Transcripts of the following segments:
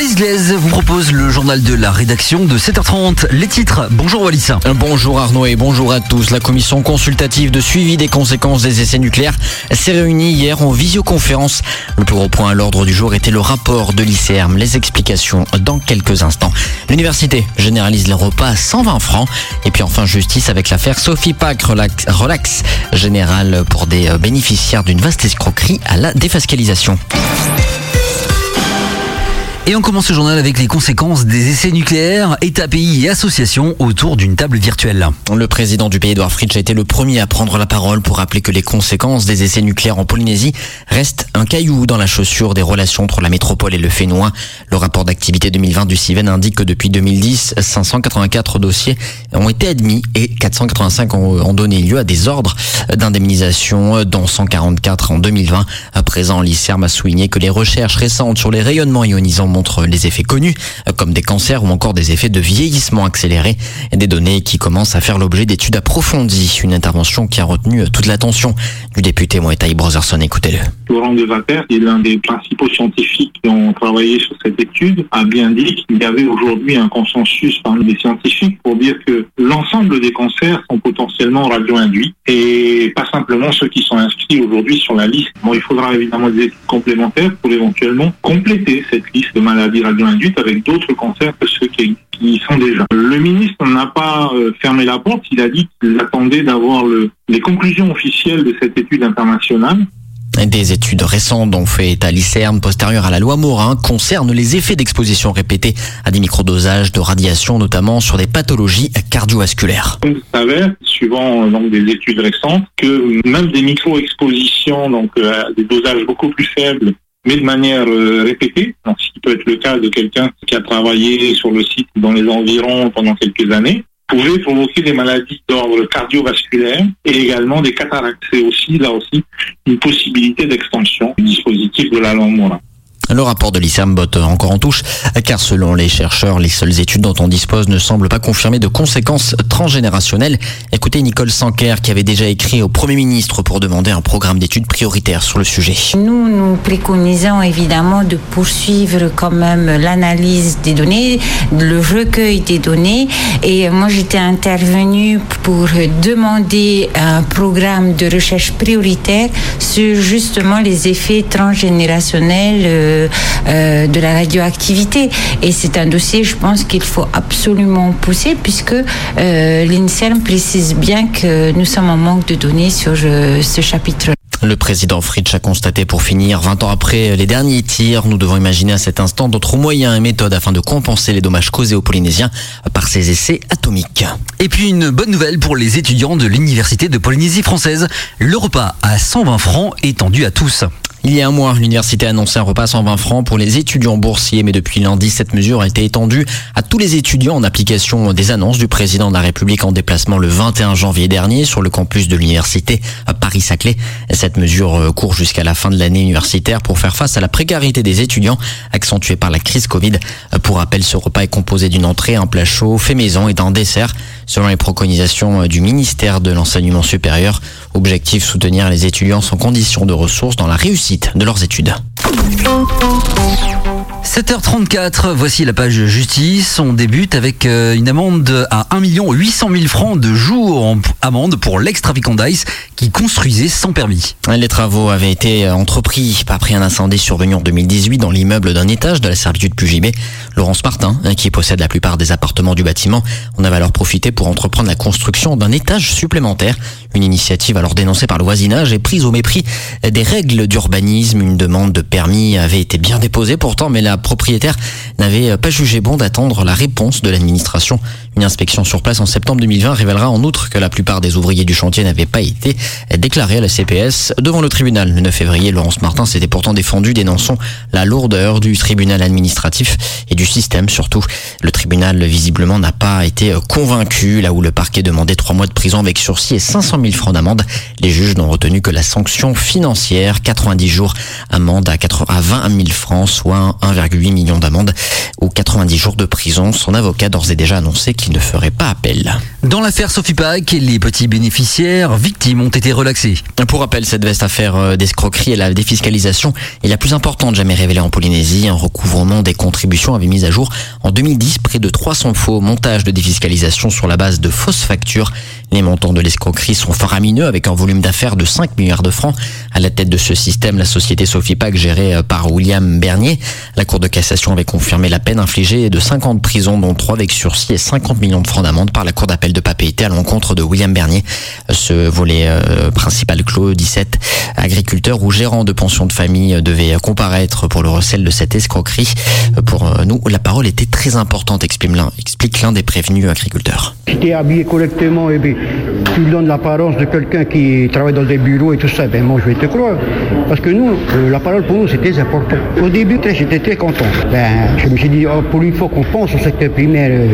Wallis Glaise vous propose le journal de la rédaction de 7h30. Les titres. Bonjour Wallis. Bonjour Arnaud et bonjour à tous. La commission consultative de suivi des conséquences des essais nucléaires s'est réunie hier en visioconférence. Le plus gros point à l'ordre du jour était le rapport de l'ICERM. Les explications dans quelques instants. L'université généralise les repas à 120 francs. Et puis enfin justice avec l'affaire Sophie Pack relax, relax général pour des bénéficiaires d'une vaste escroquerie à la défiscalisation. Et on commence ce journal avec les conséquences des essais nucléaires, États, pays et associations autour d'une table virtuelle. Le président du pays, Edouard Fritsch, a été le premier à prendre la parole pour rappeler que les conséquences des essais nucléaires en Polynésie restent un caillou dans la chaussure des relations entre la métropole et le Fénois. Le rapport d'activité 2020 du CIVEN indique que depuis 2010, 584 dossiers ont été admis et 485 ont donné lieu à des ordres d'indemnisation, dont 144 en 2020. À présent, l'ICERM a souligné que les recherches récentes sur les rayonnements ionisants montrent les effets connus, comme des cancers ou encore des effets de vieillissement accéléré. Des données qui commencent à faire l'objet d'études approfondies. Une intervention qui a retenu toute l'attention du député Moetai Brotherson. Écoutez-le. Laurent Devater, qui est l'un des principaux scientifiques qui ont travaillé sur cette étude, a bien dit qu'il y avait aujourd'hui un consensus parmi les scientifiques pour dire que l'ensemble des cancers sont potentiellement radio-induits et pas simplement ceux qui sont inscrits aujourd'hui sur la liste. Bon, il faudra évidemment des études complémentaires pour éventuellement compléter cette liste de maladies radio-induites avec d'autres cancers que ceux qui, qui sont déjà. Le ministre n'a pas euh, fermé la porte, il a dit qu'il attendait d'avoir le, les conclusions officielles de cette étude internationale des études récentes ont fait à l'ICERN postérieures à la loi Morin concernent les effets d'exposition répétée à des microdosages de radiation, notamment sur des pathologies cardiovasculaires. On savait, suivant donc des études récentes, que même des micro-expositions, donc à des dosages beaucoup plus faibles, mais de manière euh, répétée, donc peut être le cas de quelqu'un qui a travaillé sur le site dans les environs pendant quelques années, pouvait provoquer des maladies d'ordre cardiovasculaire et également des cataractes. C'est aussi, là aussi, une possibilité d'extension du dispositif de la Morin. Le rapport de l'ICERM botte encore en touche, car selon les chercheurs, les seules études dont on dispose ne semblent pas confirmer de conséquences transgénérationnelles. Écoutez Nicole Sanker qui avait déjà écrit au Premier ministre pour demander un programme d'études prioritaire sur le sujet. Nous, nous préconisons évidemment de poursuivre quand même l'analyse des données, le recueil des données. Et moi, j'étais intervenue pour demander un programme de recherche prioritaire sur justement les effets transgénérationnels euh, de la radioactivité. Et c'est un dossier, je pense, qu'il faut absolument pousser puisque euh, l'INSERM précise bien que nous sommes en manque de données sur euh, ce chapitre. Le président Fritsch a constaté pour finir, 20 ans après les derniers tirs, nous devons imaginer à cet instant d'autres moyens et méthodes afin de compenser les dommages causés aux Polynésiens par ces essais atomiques. Et puis une bonne nouvelle pour les étudiants de l'Université de Polynésie française. Le repas à 120 francs étendu à tous. Il y a un mois, l'université a annoncé un repas à 120 francs pour les étudiants boursiers, mais depuis lundi, cette mesure a été étendue à tous les étudiants en application des annonces du président de la République en déplacement le 21 janvier dernier sur le campus de l'université Paris-Saclay. Cette mesure euh, court jusqu'à la fin de l'année universitaire pour faire face à la précarité des étudiants accentuée par la crise Covid. Pour rappel, ce repas est composé d'une entrée, un plat chaud, fait maison et d'un dessert selon les préconisations du ministère de l'enseignement supérieur. Objectif soutenir les étudiants sans conditions de ressources dans la réussite de leurs études. 7h34, voici la page justice. On débute avec euh, une amende à 1 800 000 francs de jour en amende pour l'ex-trafiquant d'Ice qui construisait sans permis. Les travaux avaient été entrepris après un incendie survenu en 2018 dans l'immeuble d'un étage de la servitude Pugibé. Laurence Martin, hein, qui possède la plupart des appartements du bâtiment, en avait alors profité pour entreprendre la construction d'un étage supplémentaire. Une initiative alors dénoncée par le voisinage et prise au mépris des règles d'urbanisme. Une demande de permis avait été bien déposée pourtant, mais la propriétaire n'avait pas jugé bon d'attendre la réponse de l'administration. Une inspection sur place en septembre 2020 révélera en outre que la plupart des ouvriers du chantier n'avaient pas été déclarés à la CPS. Devant le tribunal le 9 février, Laurence Martin s'était pourtant défendu dénonçant la lourdeur du tribunal administratif et du système surtout. Le tribunal visiblement n'a pas été convaincu là où le parquet demandait trois mois de prison avec sursis et 500 000 francs d'amende. Les juges n'ont retenu que la sanction financière, 90 jours amende à 20 000 francs, soit 1,8 million d'amende ou 90 jours de prison. Son avocat d'ores et déjà annoncé qu'il ne ferait pas appel. Dans l'affaire Sophie Pack, les petits bénéficiaires victimes ont été relaxés. Pour rappel, cette veste affaire euh, d'escroquerie et la défiscalisation est la plus importante jamais révélée en Polynésie. Un recouvrement des contributions avait mis à jour en 2010 près de 300 faux montages de défiscalisation sur la base de fausses factures. Les montants de l'escroquerie sont faramineux avec un volume d'affaires de 5 milliards de francs. À la tête de ce système, la société Sofipac gérée euh, par William Bernier. La Cour de cassation avait confirmé la peine infligée de 5 ans de prison, dont 3 avec sursis et 50 millions de francs d'amende par la Cour d'appel de Papeete à l'encontre de William Bernier. Ce volet euh, principal clos, 17 agriculteurs ou gérants de pensions de famille devaient comparaître pour le recel de cette escroquerie. Pour euh, nous, la parole était très importante, explique l'un, des prévenus agriculteurs. Tu donnes l'apparence de quelqu'un qui travaille dans des bureaux et tout ça, ben moi je vais te croire. Parce que nous, euh, la parole pour nous c'était important. Au début, j'étais très content. Ben, je me suis dit, oh, pour une fois qu'on pense au secteur primaire euh,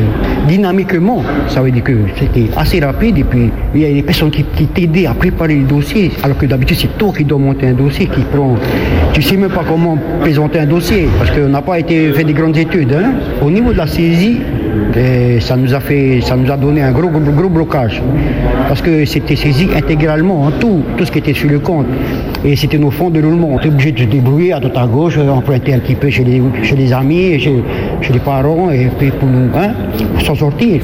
dynamiquement, ça veut dire que c'était assez rapide et puis il y a des personnes qui, qui t'aidaient à préparer le dossier. Alors que d'habitude, c'est toi qui dois monter un dossier, qui prend. Tu sais même pas comment présenter un dossier parce qu'on n'a pas été fait des grandes études. hein. Au niveau de la saisie, et ça nous a fait, ça nous a donné un gros, gros, gros blocage. Parce que c'était saisi intégralement, en tout, tout ce qui était sur le compte. Et c'était nos fonds de roulement. On était obligé de se débrouiller à droite à gauche, euh, emprunter un petit peu chez les, chez les amis, chez, chez les parents, et puis pour nous, hein, pour s'en sortir.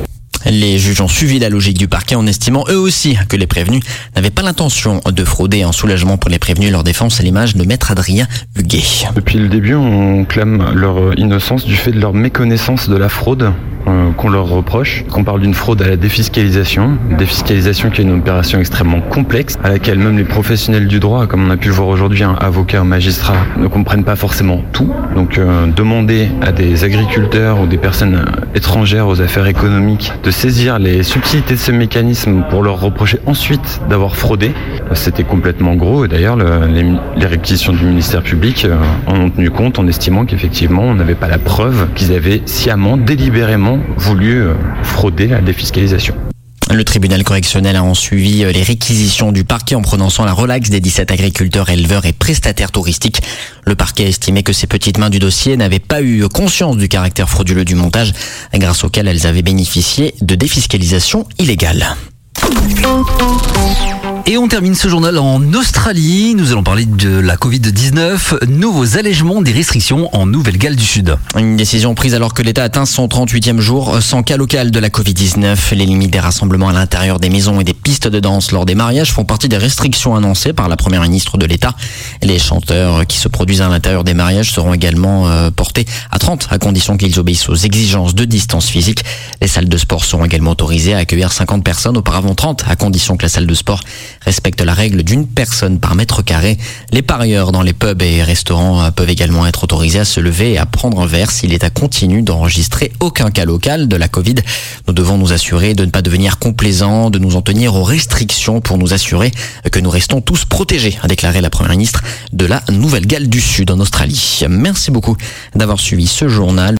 Les juges ont suivi la logique du parquet en estimant eux aussi que les prévenus n'avaient pas l'intention de frauder. Un soulagement pour les prévenus, leur défense à l'image de maître Adrien Huguet. Depuis le début, on clame leur innocence du fait de leur méconnaissance de la fraude qu'on leur reproche. Qu'on parle d'une fraude à la défiscalisation, défiscalisation qui est une opération extrêmement complexe, à laquelle même les professionnels du droit, comme on a pu le voir aujourd'hui, un avocat, un magistrat, ne comprennent pas forcément tout. Donc euh, demander à des agriculteurs ou des personnes étrangères aux affaires économiques de saisir les subtilités de ce mécanisme pour leur reprocher ensuite d'avoir fraudé, euh, c'était complètement gros. Et d'ailleurs, le- les, les réquisitions du ministère public euh, en ont tenu compte en estimant qu'effectivement, on n'avait pas la preuve qu'ils avaient sciemment, délibérément voulu euh, frauder la défiscalisation. Le tribunal correctionnel a en suivi euh, les réquisitions du parquet en prononçant la relaxe des 17 agriculteurs, éleveurs et prestataires touristiques. Le parquet a estimé que ces petites mains du dossier n'avaient pas eu conscience du caractère frauduleux du montage, grâce auquel elles avaient bénéficié de défiscalisation illégale. Et on termine ce journal en Australie. Nous allons parler de la Covid-19, nouveaux allègements des restrictions en Nouvelle-Galles du Sud. Une décision prise alors que l'État atteint son 38e jour sans cas local de la Covid-19. Les limites des rassemblements à l'intérieur des maisons et des pistes de danse lors des mariages font partie des restrictions annoncées par la première ministre de l'État. Les chanteurs qui se produisent à l'intérieur des mariages seront également euh, portés à 30 à condition qu'ils obéissent aux exigences de distance physique. Les salles de sport seront également autorisées à accueillir 50 personnes, auparavant 30 à condition que la salle de sport respecte la règle d'une personne par mètre carré. Les parieurs dans les pubs et restaurants euh, peuvent également être autorisés à se lever et à prendre un verre si l'État continue d'enregistrer aucun cas local de la Covid. Nous devons nous assurer de ne pas devenir complaisants, de nous en tenir aux restrictions pour nous assurer que nous restons tous protégés, a déclaré la première ministre de la Nouvelle-Galles du Sud en Australie. Merci beaucoup d'avoir suivi ce journal.